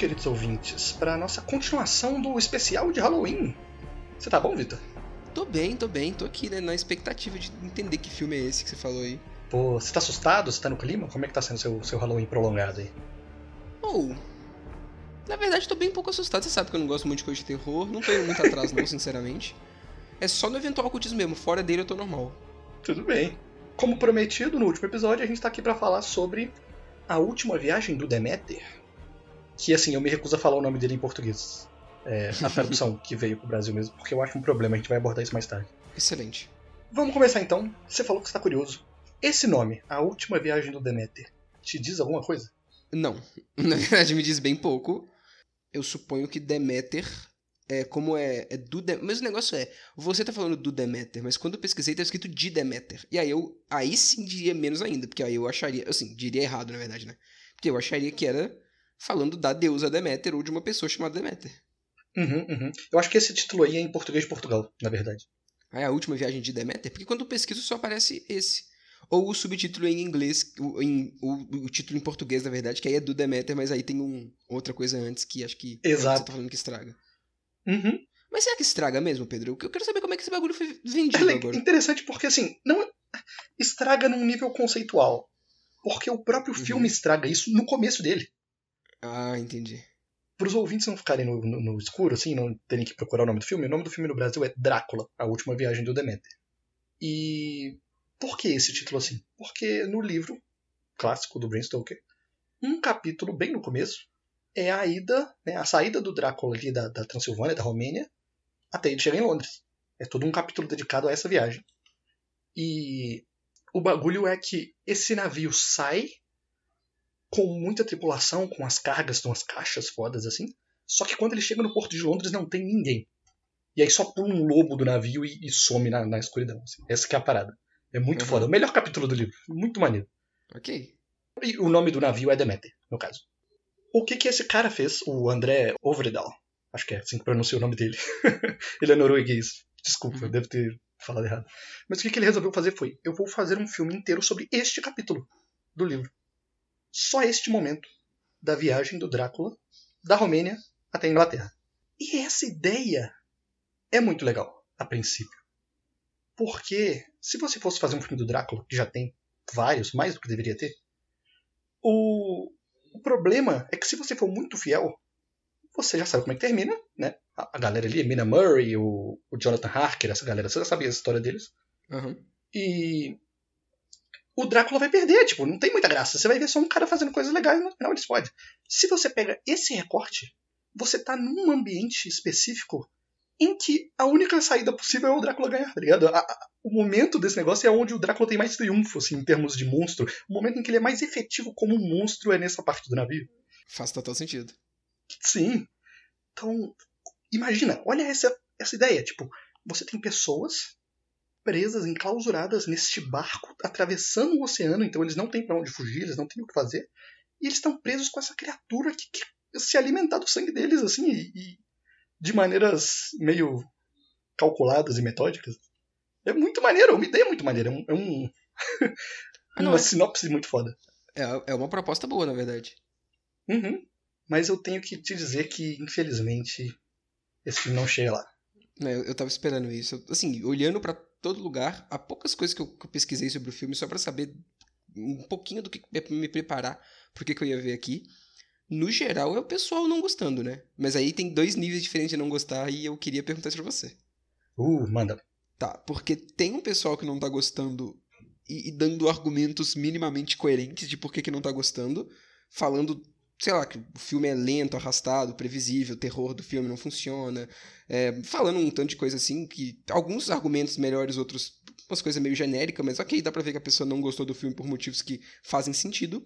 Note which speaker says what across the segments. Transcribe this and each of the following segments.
Speaker 1: queridos ouvintes, para a nossa continuação do especial de Halloween. Você tá bom, Vitor?
Speaker 2: Tô bem, tô bem. Tô aqui, né, na expectativa de entender que filme é esse que você falou aí.
Speaker 1: Pô, você tá assustado? Você tá no clima? Como é que tá sendo seu, seu Halloween prolongado aí?
Speaker 2: Ou. Oh, na verdade, tô bem um pouco assustado. Você sabe que eu não gosto muito de coisa de terror. Não tô indo muito atrás, não, sinceramente. É só no eventual ocultismo mesmo. Fora dele eu tô normal.
Speaker 1: Tudo bem. Como prometido no último episódio, a gente tá aqui para falar sobre a última viagem do Deméter. Que assim, eu me recuso a falar o nome dele em português. É, a tradução que veio pro Brasil mesmo, porque eu acho um problema, a gente vai abordar isso mais tarde.
Speaker 2: Excelente.
Speaker 1: Vamos começar então. Você falou que está curioso. Esse nome, A Última Viagem do Deméter, te diz alguma coisa?
Speaker 2: Não. Na verdade, me diz bem pouco. Eu suponho que Deméter é como é, é do Deméter. Mas o negócio é, você tá falando do Deméter, mas quando eu pesquisei tá escrito de Deméter. E aí eu aí sim diria menos ainda, porque aí eu acharia, assim, diria errado na verdade, né? Porque eu acharia que era falando da deusa Deméter ou de uma pessoa chamada Deméter.
Speaker 1: Uhum, uhum. Eu acho que esse título aí é em português de Portugal, na verdade.
Speaker 2: Ah, é a última viagem de Deméter? Porque quando eu pesquiso só aparece esse. Ou o subtítulo em inglês, o, em, o, o, título em português, na verdade, que aí é do Deméter, mas aí tem um, outra coisa antes que acho que
Speaker 1: Exato. É
Speaker 2: você tá falando que estraga.
Speaker 1: Uhum.
Speaker 2: Mas será que estraga mesmo, Pedro? Eu quero saber como é que esse bagulho foi vendido
Speaker 1: é
Speaker 2: agora.
Speaker 1: interessante porque, assim, não estraga num nível conceitual. Porque o próprio uhum. filme estraga isso no começo dele.
Speaker 2: Ah, entendi
Speaker 1: para os ouvintes não ficarem no, no, no, escuro, assim, não terem que procurar o nome do filme, o nome do filme no Brasil é Drácula, a última viagem do Deméter. E por que esse título assim? Porque no livro clássico do Bram Stoker, um capítulo bem no começo é a ida, né, a saída do Drácula ali da, da Transilvânia, da Romênia, até ele chegar em Londres. É todo um capítulo dedicado a essa viagem. E o bagulho é que esse navio sai com muita tripulação, com as cargas, com as caixas fodas assim. Só que quando ele chega no porto de Londres não tem ninguém. E aí só pula um lobo do navio e, e some na, na escuridão. Assim. Essa que é a parada. É muito uhum. foda. O melhor capítulo do livro. Muito maneiro.
Speaker 2: Ok.
Speaker 1: E o nome do navio é Demeter, no caso. O que que esse cara fez, o André Overedal? Acho que é assim que pronuncia o nome dele. ele é norueguês. Desculpa, uhum. eu devo ter falado errado. Mas o que, que ele resolveu fazer foi: eu vou fazer um filme inteiro sobre este capítulo do livro só este momento da viagem do Drácula da Romênia até a Inglaterra. E essa ideia é muito legal, a princípio. Porque se você fosse fazer um filme do Drácula, que já tem vários, mais do que deveria ter, o, o problema é que se você for muito fiel, você já sabe como é que termina, né? A, a galera ali, Mina Murray, o, o Jonathan Harker, essa galera, você já sabia a história deles.
Speaker 2: Uhum.
Speaker 1: E o Drácula vai perder, tipo, não tem muita graça. Você vai ver só um cara fazendo coisas legais e no final ele explode. Se você pega esse recorte, você tá num ambiente específico em que a única saída possível é o Drácula ganhar, tá ligado? A, a, o momento desse negócio é onde o Drácula tem mais triunfo, assim, em termos de monstro. O momento em que ele é mais efetivo como um monstro é nessa parte do navio.
Speaker 2: Faz total sentido.
Speaker 1: Sim. Então, imagina, olha essa, essa ideia. Tipo, você tem pessoas presas, enclausuradas neste barco, atravessando o oceano, então eles não têm para onde fugir, eles não têm o que fazer. E eles estão presos com essa criatura que quer se alimentar do sangue deles, assim, e, e de maneiras meio calculadas e metódicas. É muito maneiro, é uma ideia muito maneira. É um. É um ah, uma é... sinopse muito foda.
Speaker 2: É, é uma proposta boa, na verdade.
Speaker 1: Uhum. Mas eu tenho que te dizer que, infelizmente, esse filme não chega lá.
Speaker 2: É, eu, eu tava esperando isso. Assim, olhando para todo lugar. Há poucas coisas que eu, que eu pesquisei sobre o filme só para saber um pouquinho do que me preparar pro que, que eu ia ver aqui. No geral, é o pessoal não gostando, né? Mas aí tem dois níveis diferentes de não gostar e eu queria perguntar isso pra você.
Speaker 1: Uh, manda.
Speaker 2: Tá, porque tem um pessoal que não tá gostando e, e dando argumentos minimamente coerentes de por que, que não tá gostando, falando sei lá, que o filme é lento, arrastado, previsível, o terror do filme não funciona, é, falando um tanto de coisa assim, que alguns argumentos melhores, outros umas coisas meio genéricas, mas ok, dá pra ver que a pessoa não gostou do filme por motivos que fazem sentido.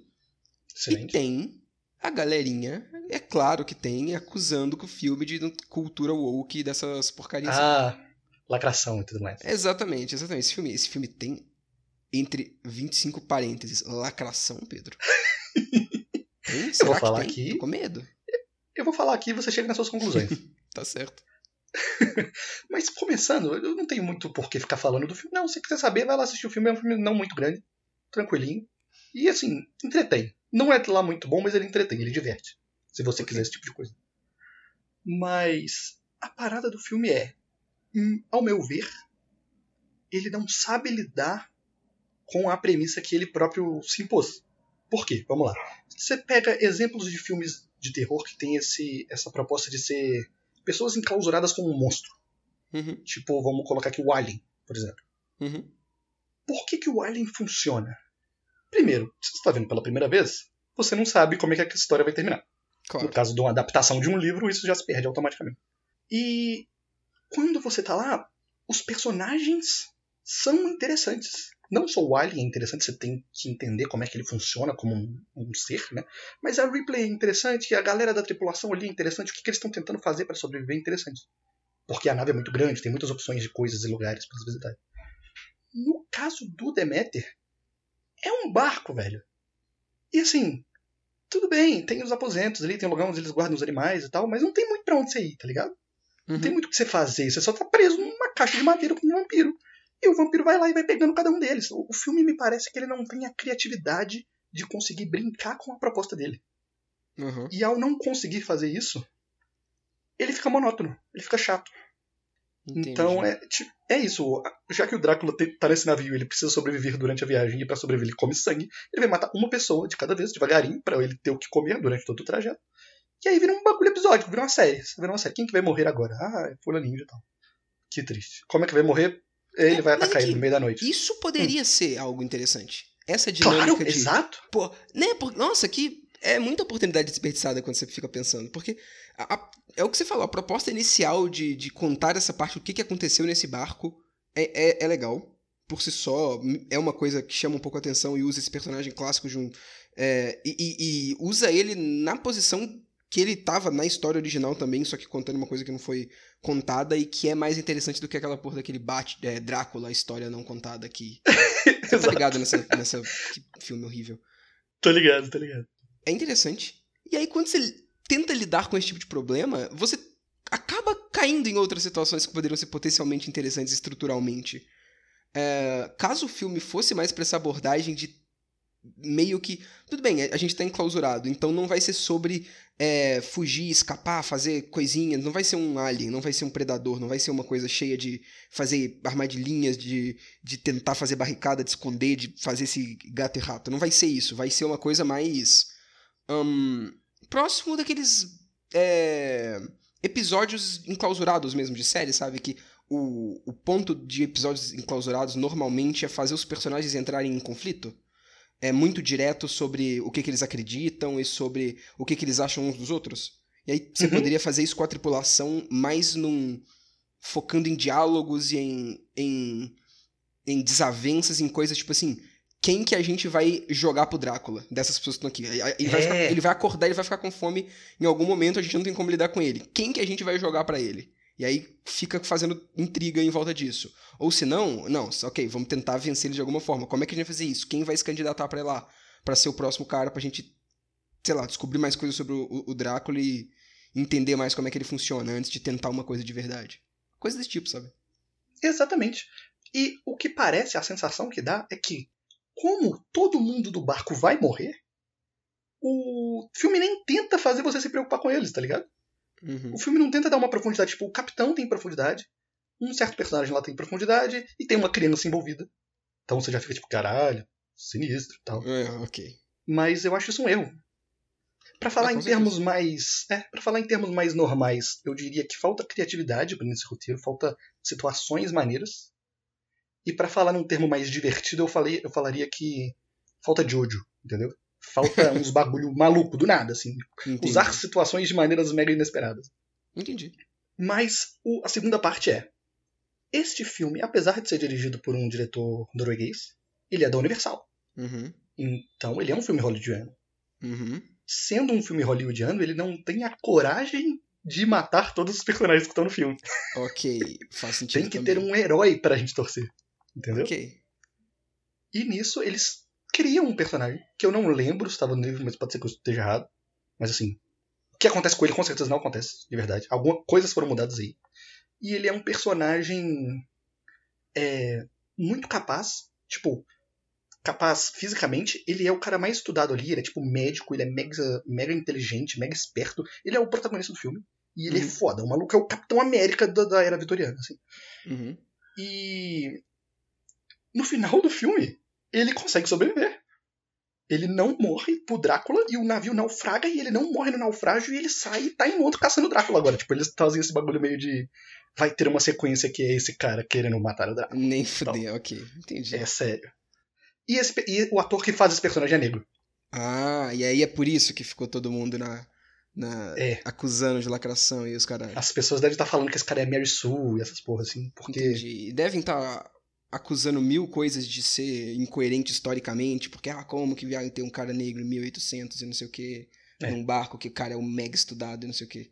Speaker 2: Excelente. E tem a galerinha, é claro que tem, acusando que o filme de cultura woke dessas porcarias.
Speaker 1: Ah, lacração e tudo mais.
Speaker 2: Exatamente, exatamente. Esse filme, esse filme tem entre 25 parênteses lacração, Pedro.
Speaker 1: Hum, eu vou falar aqui.
Speaker 2: Tô com medo.
Speaker 1: Eu vou falar aqui e você chega nas suas conclusões.
Speaker 2: tá certo.
Speaker 1: Mas começando, eu não tenho muito por que ficar falando do filme. Não, se quiser saber, vai lá assistir o filme. É um filme não muito grande, tranquilinho. E assim, entretém. Não é lá muito bom, mas ele entretém, ele diverte. Se você
Speaker 2: Ok.
Speaker 1: quiser esse tipo de coisa. Mas a parada do filme é, hum, ao meu ver, ele não sabe lidar com a premissa que ele próprio se impôs. Por quê? Vamos lá. Você pega exemplos de filmes de terror que tem esse, essa proposta de ser pessoas enclausuradas como um monstro.
Speaker 2: Uhum,
Speaker 1: Tipo, vamos colocar aqui o Alien, por exemplo.
Speaker 2: uhum.
Speaker 1: Por que, que o Alien funciona? Primeiro, se você está vendo pela primeira vez, você não sabe como é que a história vai terminar.
Speaker 2: Claro.
Speaker 1: No caso de uma adaptação de um livro, isso já se perde automaticamente. E quando você tá lá, os personagens são interessantes. Não só o Alien é interessante, você tem que entender como é que ele funciona como um, um ser, né? Mas a Ripley é interessante, a galera da tripulação ali é interessante, o que, que eles estão tentando fazer para sobreviver é interessante. Porque a nave é muito grande, tem muitas opções de coisas e lugares para visitar. No caso do Demeter, é um barco, velho. E assim, tudo bem, tem os aposentos ali, tem um lugar onde eles guardam os animais e tal, mas não tem muito pra onde você ir, tá ligado? Não tem
Speaker 2: Uhum.
Speaker 1: muito o que você fazer, você só tá preso numa caixa de madeira com um vampiro. E o vampiro vai lá e vai pegando cada um deles. O o filme me parece que ele não tem a criatividade de conseguir brincar com a proposta dele.
Speaker 2: Uhum.
Speaker 1: E ao não conseguir fazer isso, ele fica monótono, ele fica chato.
Speaker 2: Entendi.
Speaker 1: Então é, é isso. Já que o Drácula tá nesse navio, ele precisa sobreviver durante a viagem e pra sobreviver ele come sangue, ele vai matar uma pessoa de cada vez, devagarinho, pra ele ter o que comer durante todo o trajeto. E aí vira um bagulho episódico, vira uma série. Vira uma série. Quem que vai morrer agora? Ah, é fulaninho e tal. Que triste. Como é que vai morrer? Ele
Speaker 2: É,
Speaker 1: vai
Speaker 2: mas
Speaker 1: atacar ele no meio da noite.
Speaker 2: Isso poderia ser algo interessante. Essa dinâmica
Speaker 1: Claro,
Speaker 2: de.
Speaker 1: exato.
Speaker 2: Pô, né? Por, nossa, que é muita oportunidade desperdiçada quando você fica pensando. Porque a- a- é o que você falou, a proposta inicial de, de contar essa parte, o que, que aconteceu nesse barco, é, é, é legal. Por si só, é uma coisa que chama um pouco a atenção e usa esse personagem clássico de um. é, e, e- e usa ele na posição que ele tava na história original também, só que contando uma coisa que não foi contada e que é mais interessante do que aquela porra daquele Bat, é, Drácula, a história não contada que. Você tá ligado nessa, nessa que filme horrível.
Speaker 1: Tô ligado, tô ligado.
Speaker 2: É interessante. E aí, quando você tenta lidar com esse tipo de problema, você acaba caindo em outras situações que poderiam ser potencialmente interessantes estruturalmente. É, caso o filme fosse mais pra essa abordagem de meio que. Tudo bem, a gente tá enclausurado, então não vai ser sobre é, fugir, escapar, fazer coisinhas, não vai ser um alien, não vai ser um predador, não vai ser uma coisa cheia de fazer armadilhinhas, de, de tentar fazer barricada, de esconder, de fazer esse gato e rato. Não vai ser isso, vai ser uma coisa mais. hum, próximo daqueles. é, episódios enclausurados mesmo de série, sabe? Que o, o ponto de episódios enclausurados normalmente é fazer os personagens entrarem em conflito. É muito direto sobre o que, que eles acreditam e sobre o que, que eles acham uns dos outros. E aí você
Speaker 1: Uhum.
Speaker 2: poderia fazer isso com a tripulação mais num. focando em diálogos e em, em, em desavenças, em coisas tipo assim. Quem que a gente vai jogar pro Drácula dessas pessoas que estão aqui? Ele, vai
Speaker 1: É.
Speaker 2: ficar- ele vai acordar, ele vai ficar com fome em algum momento, a gente não tem como lidar com ele. Quem que a gente vai jogar pra ele? E aí fica fazendo intriga em volta disso. Ou se não, não, ok, vamos tentar vencer ele de alguma forma. Como é que a gente vai fazer isso? Quem vai se candidatar ir lá? Pra ser o próximo cara, pra gente, sei lá, descobrir mais coisas sobre o, o Drácula e entender mais como é que ele funciona antes de tentar uma coisa de verdade. Coisa desse tipo, sabe?
Speaker 1: Exatamente. E o que parece, a sensação que dá é que, como todo mundo do barco vai morrer, o filme nem tenta fazer você se preocupar com eles, tá ligado?
Speaker 2: Uhum.
Speaker 1: O filme não tenta dar uma profundidade. Tipo, o capitão tem profundidade, um certo personagem lá tem profundidade, e tem uma criança envolvida. Então você já fica tipo, caralho, sinistro tal.
Speaker 2: É, ok.
Speaker 1: Mas eu acho isso um erro. Pra falar
Speaker 2: Ah,
Speaker 1: em termos mais. É, para falar em termos mais normais, eu diria que falta criatividade nesse roteiro, falta situações maneiras. E pra falar num termo mais divertido, eu, falei, eu falaria que falta Jojo, entendeu? Falta uns bagulho maluco, do nada, assim.
Speaker 2: Entendi.
Speaker 1: Usar situações de maneiras mega inesperadas.
Speaker 2: Entendi.
Speaker 1: Mas o- a segunda parte é: este filme, apesar de ser dirigido por um diretor norueguês, ele é da Universal.
Speaker 2: Uhum.
Speaker 1: Então ele é um filme hollywoodiano.
Speaker 2: Uhum.
Speaker 1: Sendo um filme hollywoodiano, ele não tem a coragem de matar todos os personagens que estão no filme.
Speaker 2: Ok, faz sentido.
Speaker 1: Tem que
Speaker 2: também.
Speaker 1: ter um herói pra gente torcer. Entendeu?
Speaker 2: Ok.
Speaker 1: E nisso eles criam um personagem que eu não lembro se estava no livro, mas pode ser que eu esteja errado. Mas assim, o que acontece com ele com certeza não acontece, de verdade. Algumas coisas foram mudadas aí. E ele é um personagem é, muito capaz. Tipo, capaz fisicamente, ele é o cara mais estudado ali, ele é tipo médico, ele é mega, mega inteligente, mega esperto. Ele é o protagonista do filme. E ele é
Speaker 2: Uhum.
Speaker 1: foda. O maluco é o Capitão América da, da era vitoriana, assim.
Speaker 2: Uhum.
Speaker 1: E no final do filme, ele consegue sobreviver. Ele não morre pro Drácula e o navio naufraga e ele não morre no naufrágio e ele sai e tá em outro caçando o Drácula agora. Tipo, eles fazem esse bagulho meio de. Vai ter uma sequência que é esse cara querendo matar o Drácula.
Speaker 2: Nem fuder, ok. Entendi.
Speaker 1: É sério. E, esse e o ator que faz esse personagem é negro.
Speaker 2: Ah, e aí é por isso que ficou todo mundo na. na
Speaker 1: É.
Speaker 2: acusando de lacração e os caras.
Speaker 1: As pessoas devem estar falando que esse cara é Mary Sue e essas porras assim. Porque.
Speaker 2: Entendi. E devem estar acusando mil coisas de ser incoerente historicamente, porque, ah, como que viagem tem um cara negro em 1800 e não sei o que,
Speaker 1: É.
Speaker 2: num barco que o cara é um mega estudado e não sei o que.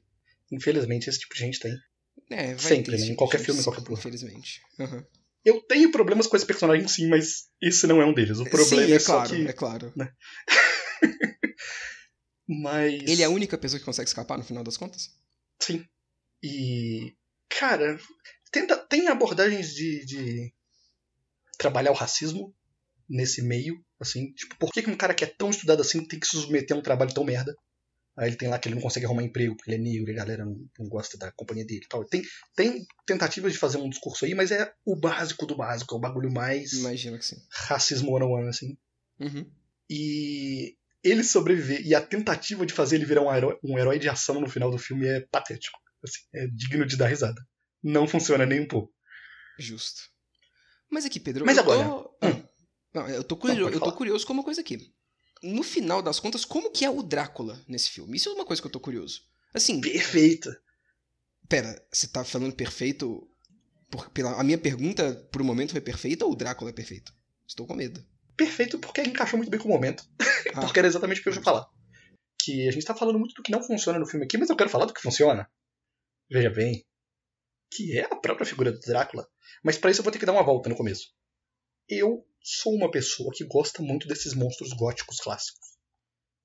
Speaker 1: Infelizmente, esse tipo de gente tem.
Speaker 2: É, vai
Speaker 1: Sempre,
Speaker 2: ter
Speaker 1: né? Em
Speaker 2: tipo
Speaker 1: qualquer filme,
Speaker 2: gente,
Speaker 1: qualquer porra.
Speaker 2: Infelizmente. Aham.
Speaker 1: Eu tenho problemas com esse personagem sim, mas esse não é um deles. O problema
Speaker 2: Sim,
Speaker 1: é,
Speaker 2: é
Speaker 1: só
Speaker 2: claro,
Speaker 1: que.
Speaker 2: é claro.
Speaker 1: Mas.
Speaker 2: Ele é a única pessoa que consegue escapar no final das contas?
Speaker 1: Sim. E. Cara, tenta, tem abordagens de, de trabalhar o racismo nesse meio, assim. Tipo, por que, que um cara que é tão estudado assim tem que se submeter a um trabalho tão merda? Aí ele tem lá que ele não consegue arrumar emprego porque ele é negro e a galera não, não gosta da companhia dele e tal. Tem, tem tentativas de fazer um discurso aí, mas é o básico do básico, é o bagulho mais
Speaker 2: Imagino que sim.
Speaker 1: racismo one-on-one, assim.
Speaker 2: Uhum.
Speaker 1: E ele sobreviver e a tentativa de fazer ele virar um herói, um herói de ação no final do filme é patético. Assim, é digno de dar risada. Não funciona nem um pouco.
Speaker 2: Justo. Mas aqui, Pedro.
Speaker 1: Mas
Speaker 2: eu
Speaker 1: agora,
Speaker 2: Tô... Ah, Não, eu tô, curioso,
Speaker 1: Não,
Speaker 2: eu tô curioso com uma coisa aqui. No final das contas, como que é o Drácula nesse filme? Isso é uma coisa que eu tô curioso. Assim,
Speaker 1: Perfeita.
Speaker 2: pera, você tá falando perfeito. Por, pela, a minha pergunta, por um momento, foi perfeita ou o Drácula é perfeito? Estou com medo.
Speaker 1: Perfeito porque encaixou muito bem com o momento.
Speaker 2: Ah,
Speaker 1: Porque era exatamente o que eu ia falar. Que a gente tá falando muito do que não funciona no filme aqui, mas eu quero falar do que funciona. Veja bem. Que é a própria figura do Drácula. Mas pra isso eu vou ter que dar uma volta no começo. Eu sou uma pessoa que gosta muito desses monstros góticos clássicos.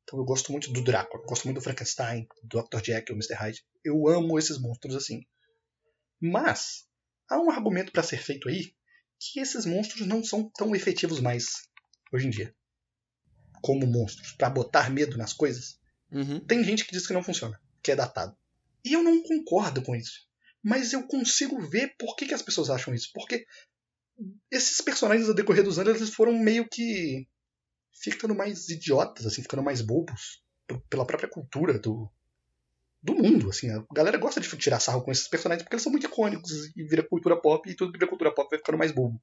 Speaker 1: Então eu gosto muito do Drácula, gosto muito do Frankenstein, do Dr. Jekyll, Mr. Hyde. Eu amo esses monstros assim. Mas há um argumento pra ser feito aí que esses monstros não são tão efetivos mais hoje em dia. Como monstros, Pra botar medo nas coisas.
Speaker 2: uhum.
Speaker 1: Tem gente que diz que não funciona, que é datado. E eu não concordo com isso. Mas eu consigo ver por que, que as pessoas acham isso. Porque esses personagens, ao decorrer dos anos, eles foram meio que ficando mais idiotas, assim, ficando mais bobos. Pela própria cultura do, do mundo, assim. A galera gosta de tirar sarro com esses personagens porque eles são muito icônicos e vira cultura pop e tudo que vira cultura pop vai ficando mais bobo.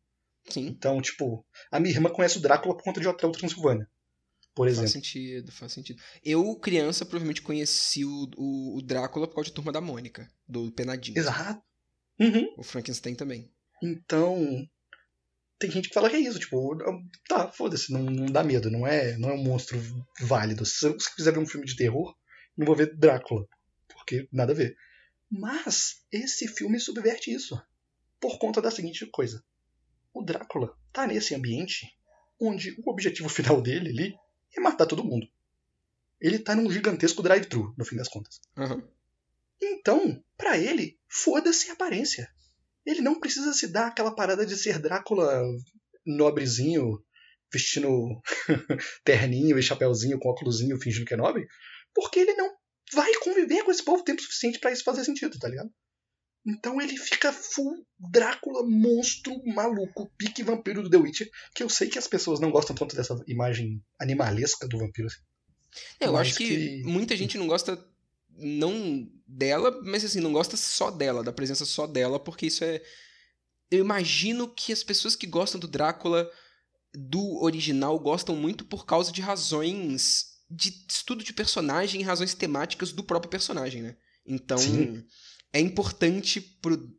Speaker 2: Sim.
Speaker 1: Então, tipo, a minha irmã conhece o Drácula por conta de Hotel Transilvânia. Por
Speaker 2: Faz
Speaker 1: exemplo.
Speaker 2: sentido, faz sentido. Eu, criança, provavelmente conheci o, o, o Drácula por causa de Turma da Mônica, do Penadinho.
Speaker 1: Exato. Uhum.
Speaker 2: O Frankenstein também.
Speaker 1: Então, tem gente que fala que é isso, tipo, tá, foda-se, não, não dá medo, não é, não é um monstro válido. Se eu quiser ver um filme de terror, não vou ver Drácula, porque nada a ver. Mas esse filme subverte isso, por conta da seguinte coisa. O Drácula tá nesse ambiente onde o objetivo final dele ali é matar todo mundo. Ele tá num gigantesco drive-thru, no fim das contas.
Speaker 2: Aham.
Speaker 1: Então, pra ele, foda-se a aparência. Ele não precisa se dar aquela parada de ser Drácula nobrezinho, vestindo terninho e chapéuzinho com óculosinho fingindo que é nobre, porque ele não vai conviver com esse povo tempo suficiente pra isso fazer sentido, tá ligado? Então ele fica full Drácula, monstro, maluco, pique vampiro do The Witcher, que eu sei que as pessoas não gostam tanto dessa imagem animalesca do vampiro. assim.
Speaker 2: É, eu acho que,
Speaker 1: que-
Speaker 2: muita gente não gosta não dela, mas assim, não gosta só dela, da presença só dela, porque isso é. Eu imagino que as pessoas que gostam do Drácula do original gostam muito por causa de razões de estudo de personagem e razões temáticas do próprio personagem, né? Então,
Speaker 1: Sim.
Speaker 2: É importante pro,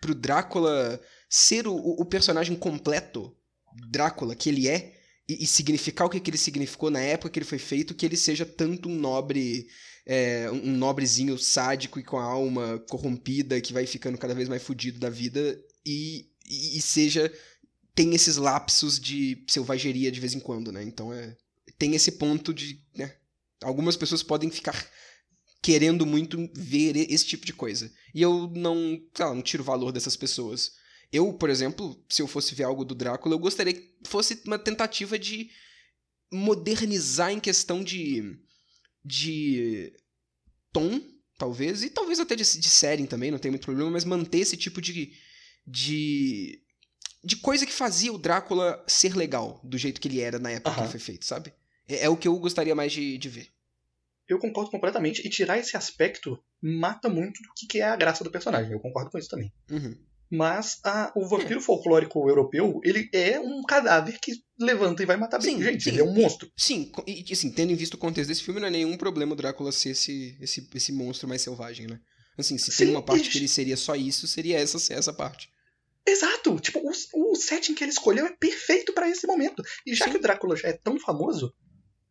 Speaker 2: pro Drácula ser o, o personagem completo, Drácula, que ele é, e, e significar o que, que ele significou na época que ele foi feito, que ele seja tanto um nobre, é, um nobrezinho sádico e com a alma corrompida, que vai ficando cada vez mais fudido da vida, e, e, e seja. tem esses lapsos de selvageria de vez em quando, né? Então é. Tem esse ponto de. Né? Algumas pessoas podem ficar querendo muito ver esse tipo de coisa. E eu não, sei lá, não tiro valor dessas pessoas. Eu, por exemplo, se eu fosse ver algo do Drácula, eu gostaria que fosse uma tentativa de modernizar em questão de. de. tom, talvez, e talvez até de, de série também, não tem muito problema, mas manter esse tipo de. de. de coisa que fazia o Drácula ser legal, do jeito que ele era na época que ele foi feito, sabe? É, é, o que eu gostaria mais de, de ver.
Speaker 1: Eu concordo completamente, e tirar esse aspecto mata muito do que é a graça do personagem. Eu concordo com isso também.
Speaker 2: Uhum.
Speaker 1: Mas a, o vampiro é. folclórico europeu, ele é um cadáver que levanta e vai matar sim, bem gente. Sim. Ele é um monstro.
Speaker 2: Sim, e assim, tendo em vista o contexto desse filme, não é nenhum problema o Drácula ser esse, esse, esse monstro mais selvagem, né? Assim, se sim, tem uma parte e... que ele seria só isso, seria essa, essa parte.
Speaker 1: Exato! Tipo, o, o setting que ele escolheu é perfeito para esse momento. E já que o Drácula já é tão famoso,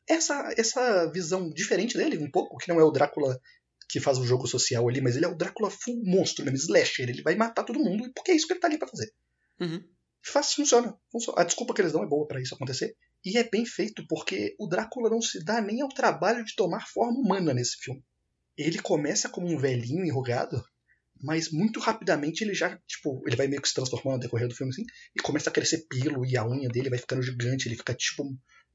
Speaker 1: essa, essa visão diferente dele, um pouco, que não é o Drácula que faz o jogo social ali, mas ele é o Drácula full monstro mesmo, slasher. Ele vai matar todo mundo, porque é isso que ele tá ali pra fazer.
Speaker 2: Uhum.
Speaker 1: Faz, funciona, funciona. A desculpa que eles dão é boa para isso acontecer. E é bem feito, porque o Drácula não se dá nem ao trabalho de tomar forma humana nesse filme. Ele começa como um velhinho enrugado, mas muito rapidamente ele já, tipo, ele vai meio que se transformando no decorrer do filme assim, e começa a crescer pelo e a unha dele vai ficando gigante, ele fica tipo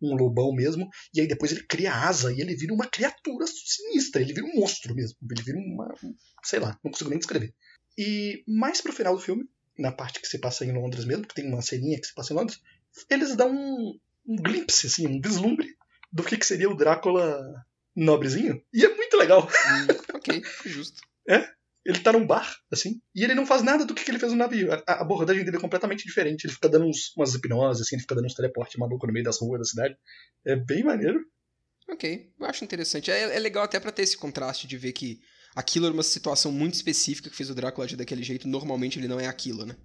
Speaker 1: um lobão mesmo, e aí depois ele cria asa e ele vira uma criatura sinistra, ele vira um monstro mesmo, ele vira uma. sei lá, não consigo nem descrever. E mais pro final do filme, na parte que se passa em Londres mesmo, que tem uma ceninha que se passa em Londres, eles dão um, um glimpse, assim, um vislumbre do que, que seria o Drácula nobrezinho, e é muito legal.
Speaker 2: Hum, ok, justo.
Speaker 1: É, ele tá num bar, assim, e ele não faz nada do que, ele fez no navio. A, a, abordagem dele é completamente diferente. Ele fica dando uns, umas hipnoses, assim, ele fica dando uns teleportes maluco no meio das ruas da cidade. É bem maneiro.
Speaker 2: Ok, eu acho interessante. É, é legal até para ter esse contraste de ver que aquilo era uma situação muito específica que fez o Drácula agir daquele jeito. Normalmente ele não é aquilo, né?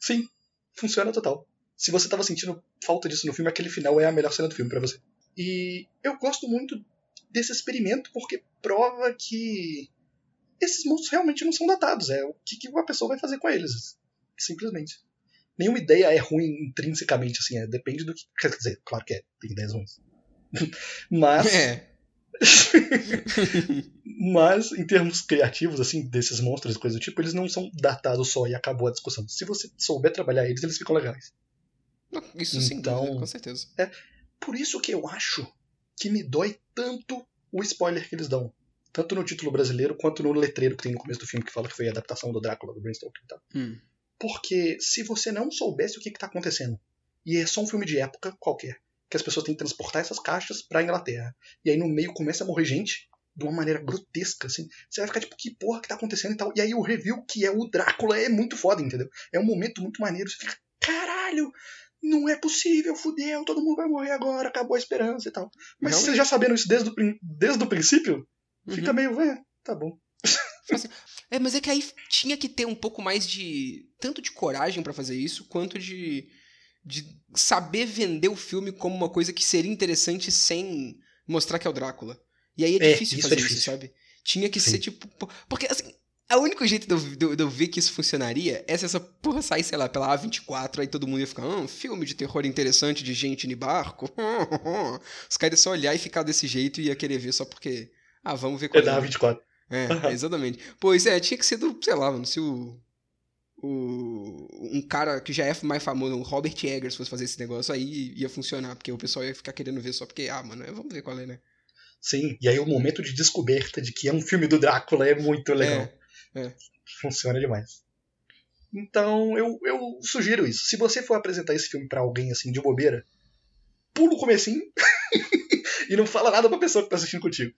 Speaker 1: Sim, funciona total. Se você tava sentindo falta disso no filme, aquele final é a melhor cena do filme para você. E eu gosto muito desse experimento porque prova que esses monstros realmente não são datados. É o que, que uma pessoa vai fazer com eles. Simplesmente. Nenhuma ideia é ruim intrinsecamente, assim, é, depende do que. Quer dizer, claro que é, tem ideias ruins. Mas.
Speaker 2: É.
Speaker 1: Mas, em termos criativos, assim, desses monstros e coisas do tipo, eles não são datados só e acabou a discussão. Se você souber trabalhar eles, eles ficam legais.
Speaker 2: Isso sim, então, com certeza.
Speaker 1: É por isso que eu acho que me dói tanto o spoiler que eles dão tanto no título brasileiro quanto no letreiro que tem no começo do filme que fala que foi a adaptação do Drácula do Bram Stoker. Tá?
Speaker 2: Hum.
Speaker 1: Porque se você não soubesse o que está acontecendo, e é só um filme de época qualquer, que as pessoas têm que transportar essas caixas para Inglaterra, e aí no meio começa a morrer gente de uma maneira grotesca, assim, você vai ficar tipo, que porra que tá acontecendo e tal. E aí o review, que é o Drácula, é muito foda, entendeu? É um momento muito maneiro, você fica, caralho, não é possível, fudeu, todo mundo vai morrer agora, acabou a esperança e tal. Mas você já sabendo isso desde o, desde o princípio, Fica uhum. meio, é, tá bom.
Speaker 2: Assim, é, mas é que aí tinha que ter um pouco mais de. tanto de coragem para fazer isso, quanto de. de saber vender o filme como uma coisa que seria interessante sem mostrar que é o Drácula. E aí é, é difícil fazer é difícil. isso, sabe? Tinha que Sim. ser tipo. Porque assim. O único jeito de eu, de, de eu, ver que isso funcionaria é se essa porra sair, sei lá, pela A24, aí todo mundo ia ficar, ah, um filme de terror interessante de gente no barco. Os caras iam só olhar e ficar desse jeito e ia querer ver só porque ah, vamos ver
Speaker 1: qual é. É da 24.
Speaker 2: É, exatamente. Pois é, tinha que ser do, sei lá, mano, se o. O, um cara que já é mais famoso, o Robert Eggers, fosse fazer esse negócio aí, ia funcionar, porque o pessoal ia ficar querendo ver só porque, ah, mano, vamos ver qual é, né?
Speaker 1: Sim, e aí o momento de descoberta de que é um filme do Drácula é muito legal.
Speaker 2: É, é.
Speaker 1: Funciona demais. Então, eu, eu sugiro isso. Se você for apresentar esse filme para alguém assim de bobeira, pula o comecinho e não fala nada pra pessoa que tá assistindo contigo.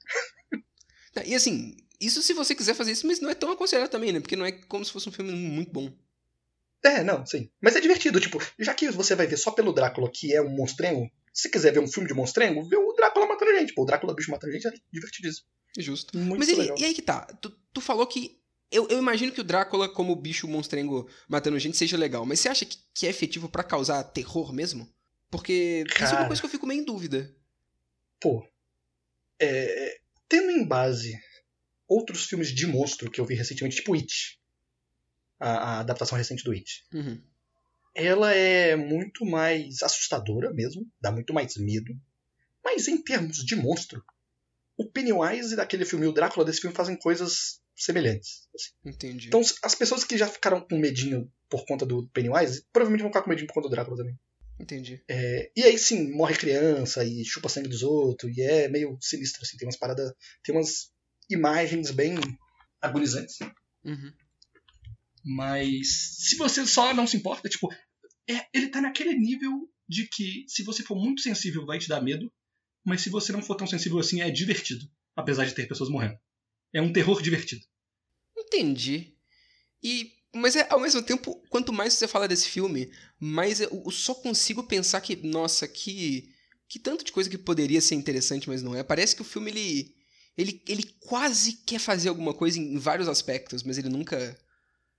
Speaker 2: E assim, isso se você quiser fazer isso, mas não é tão aconselhado também, né? Porque não é como se fosse um filme muito bom.
Speaker 1: É, não, sim. Mas é divertido, tipo, já que você vai ver só pelo Drácula, que é um monstrengo, se quiser ver um filme de monstrengo, vê o Drácula matando gente. Pô, o Drácula bicho matando gente é divertidíssimo.
Speaker 2: Justo. Muito Mas ele, e aí que tá, tu, tu falou que. Eu, eu, imagino que o Drácula, como bicho monstrengo matando gente, seja legal. Mas você acha que, que é efetivo para causar terror mesmo? Porque Cara, isso é uma coisa que eu fico meio em dúvida.
Speaker 1: Pô. É, tendo em base outros filmes de monstro que eu vi recentemente, tipo It, a, a adaptação recente do It.
Speaker 2: Uhum.
Speaker 1: Ela é muito mais assustadora mesmo, dá muito mais medo. Mas em termos de monstro, o Pennywise daquele filme e o Drácula desse filme fazem coisas semelhantes. Assim.
Speaker 2: Entendi.
Speaker 1: Então as pessoas que já ficaram com medinho por conta do Pennywise, provavelmente vão ficar com medinho por conta do Drácula também.
Speaker 2: Entendi.
Speaker 1: É, e aí sim, morre criança e chupa sangue dos outros, e é meio sinistro, assim, tem umas paradas. Tem umas imagens bem agonizantes.
Speaker 2: Uhum.
Speaker 1: Mas se você só não se importa, tipo, é, ele tá naquele nível de que se você for muito sensível vai te dar medo, mas se você não for tão sensível assim é divertido, apesar de ter pessoas morrendo. É um terror divertido.
Speaker 2: Entendi. E mas é, ao mesmo tempo, quanto mais você fala desse filme, mais eu, eu só consigo pensar que, nossa, que que tanto de coisa que poderia ser interessante, mas não é. Parece que o filme ele ele, ele quase quer fazer alguma coisa em, em vários aspectos, mas ele nunca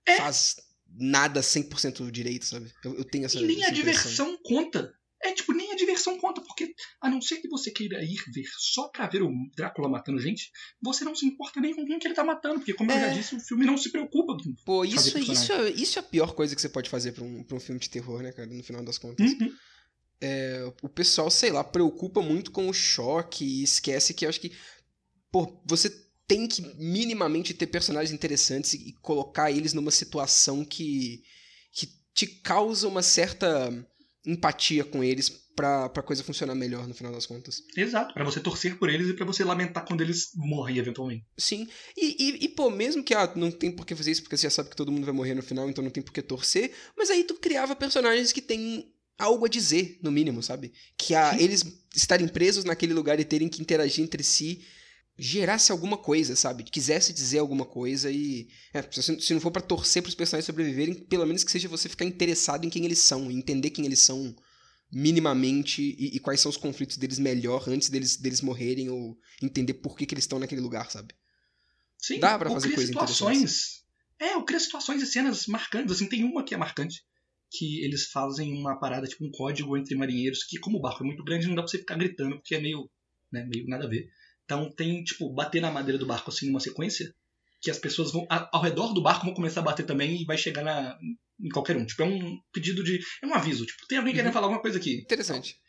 Speaker 1: É.
Speaker 2: faz nada 100% direito, sabe? Eu, eu tenho essa
Speaker 1: E nem a diversão conta. É tipo, nem a diversão conta, porque a não ser que você queira ir ver só pra ver o Drácula matando gente, você não se importa nem com quem que ele tá matando, porque como eu
Speaker 2: É.
Speaker 1: já disse, o filme não se preocupa. com-
Speaker 2: Pô, isso, isso, é, isso é a pior coisa que você pode fazer pra um, pra um filme de terror, né, cara? No final das contas.
Speaker 1: Uhum.
Speaker 2: É, o pessoal, sei lá, preocupa muito com o choque e esquece que eu acho que, pô, você tem que minimamente ter personagens interessantes e, e colocar eles numa situação que, que te causa uma certa empatia com eles pra, pra coisa funcionar melhor no final das contas.
Speaker 1: Exato, pra você torcer por eles e pra você lamentar quando eles morrem eventualmente.
Speaker 2: Sim, e, e, e, pô, mesmo que ah, não tem por que fazer isso porque você já sabe que todo mundo vai morrer no final, então não tem por que torcer, mas aí tu criava personagens que têm algo a dizer, no mínimo, sabe? Que a,
Speaker 1: Sim.
Speaker 2: eles estarem presos naquele lugar e terem que interagir entre si gerasse alguma coisa, sabe? Quisesse dizer alguma coisa e. é, se, não for pra torcer pros personagens sobreviverem, pelo menos que seja você ficar interessado em quem eles são, e entender quem eles são minimamente e, e quais são os conflitos deles melhor antes deles, deles morrerem ou entender por que, que eles estão naquele lugar, sabe?
Speaker 1: Sim,
Speaker 2: Dá pra fazer
Speaker 1: cria
Speaker 2: coisa
Speaker 1: situações. É, eu crio situações e cenas marcantes. Assim, tem uma que é marcante. Que eles fazem uma parada, tipo um código entre marinheiros, que como o barco é muito grande, não dá pra você ficar gritando, porque é meio, né, meio nada a ver. Então tem, tipo, bater na madeira do barco assim numa sequência, que as pessoas vão. ao redor do barco vão começar a bater também e vai chegar na, em qualquer um. Tipo, é um pedido de. É um aviso. Tipo, tem alguém querendo
Speaker 2: Uhum.
Speaker 1: falar alguma coisa aqui.
Speaker 2: Interessante.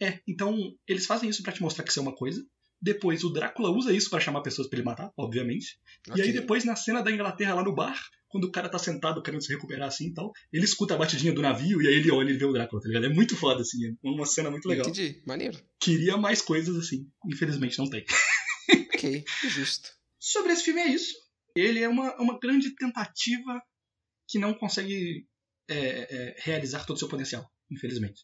Speaker 1: É, então eles fazem isso pra te mostrar que isso é uma coisa. Depois o Drácula usa isso pra chamar pessoas pra ele matar, obviamente. E aí depois na cena da Inglaterra lá no bar, quando o cara tá sentado querendo se recuperar assim e tal, ele escuta a batidinha do navio e aí ele olha e vê o Drácula, tá ligado? É muito foda assim, é uma cena muito legal.
Speaker 2: Entendi. Maneiro.
Speaker 1: Queria mais coisas assim, infelizmente não tem.
Speaker 2: Ok, justo.
Speaker 1: Sobre esse filme é isso. Ele é uma, uma grande tentativa que não consegue é, é, realizar todo o seu potencial, infelizmente.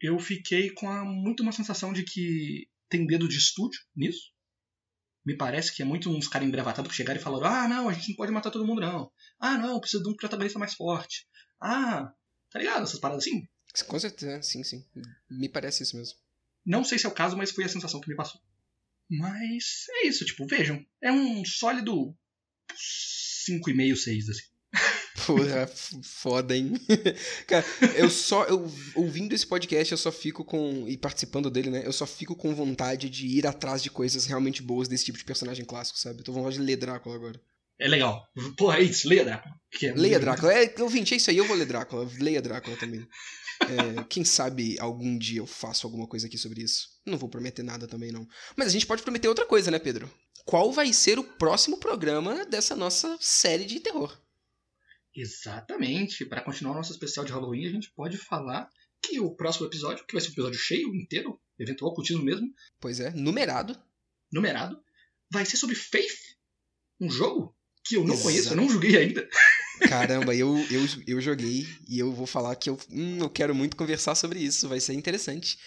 Speaker 1: Eu fiquei com a- muito uma sensação de que tem dedo de estúdio nisso. Me parece que é muito uns caras engravatados que chegaram e falaram: ah, não, a gente não pode matar todo mundo, não. Ah, não, precisa de um protagonista mais forte. Ah, tá ligado? Essas paradas assim.
Speaker 2: Com certeza, sim, sim. Me parece isso mesmo.
Speaker 1: Não sei se é o caso, mas foi a sensação que me passou. Mas é isso, tipo, vejam. É um sólido 5,5, 6, assim.
Speaker 2: Porra, foda, hein? Cara, eu só. Eu, ouvindo esse podcast, eu só fico com. E participando dele, né? Eu só fico com vontade de ir atrás de coisas realmente boas desse tipo de personagem clássico, sabe? Eu tô com vontade de ler Drácula agora.
Speaker 1: É legal. Porra, é isso, leia Drácula. É
Speaker 2: Leia
Speaker 1: muito-
Speaker 2: Drácula. É, ouvinte, é isso aí, eu vou ler Drácula. Leia Drácula também. É, quem sabe algum dia eu faço alguma coisa aqui sobre isso. Não vou prometer nada também, não. Mas a gente pode prometer outra coisa, né, Pedro? Qual vai ser o próximo programa dessa nossa série de terror?
Speaker 1: Exatamente. Para continuar o nosso especial de Halloween, a gente pode falar que o próximo episódio, que vai ser um episódio cheio, inteiro, eventual ocultismo mesmo,
Speaker 2: Pois é, numerado.
Speaker 1: numerado, vai ser sobre Faith, um jogo que eu não
Speaker 2: Exato.
Speaker 1: conheço, eu não joguei ainda.
Speaker 2: Caramba, eu, eu, eu joguei e eu vou falar que eu, hum, eu quero muito conversar sobre isso, vai ser interessante.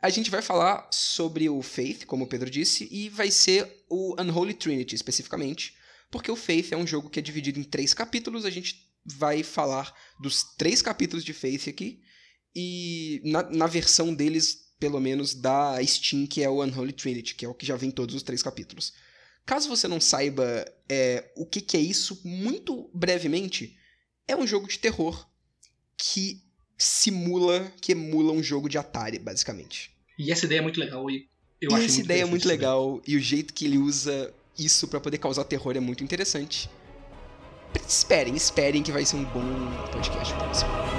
Speaker 2: A gente vai falar sobre o Faith, como o Pedro disse, e vai ser o Unholy Trinity especificamente, porque o Faith é um jogo que é dividido em três capítulos, a gente vai falar dos três capítulos de Faith aqui, e na, na versão deles, pelo menos da Steam, que é o Unholy Trinity, que é o que já vem todos os três capítulos. Caso você não saiba é, o que, que é isso, muito brevemente, é um jogo de terror que simula, que emula um jogo de Atari, basicamente.
Speaker 1: E essa ideia é muito legal e eu
Speaker 2: e
Speaker 1: acho
Speaker 2: essa ideia é muito legal e o jeito que ele usa isso pra poder causar terror é muito interessante. Esperem, esperem que vai ser um bom podcast próximo.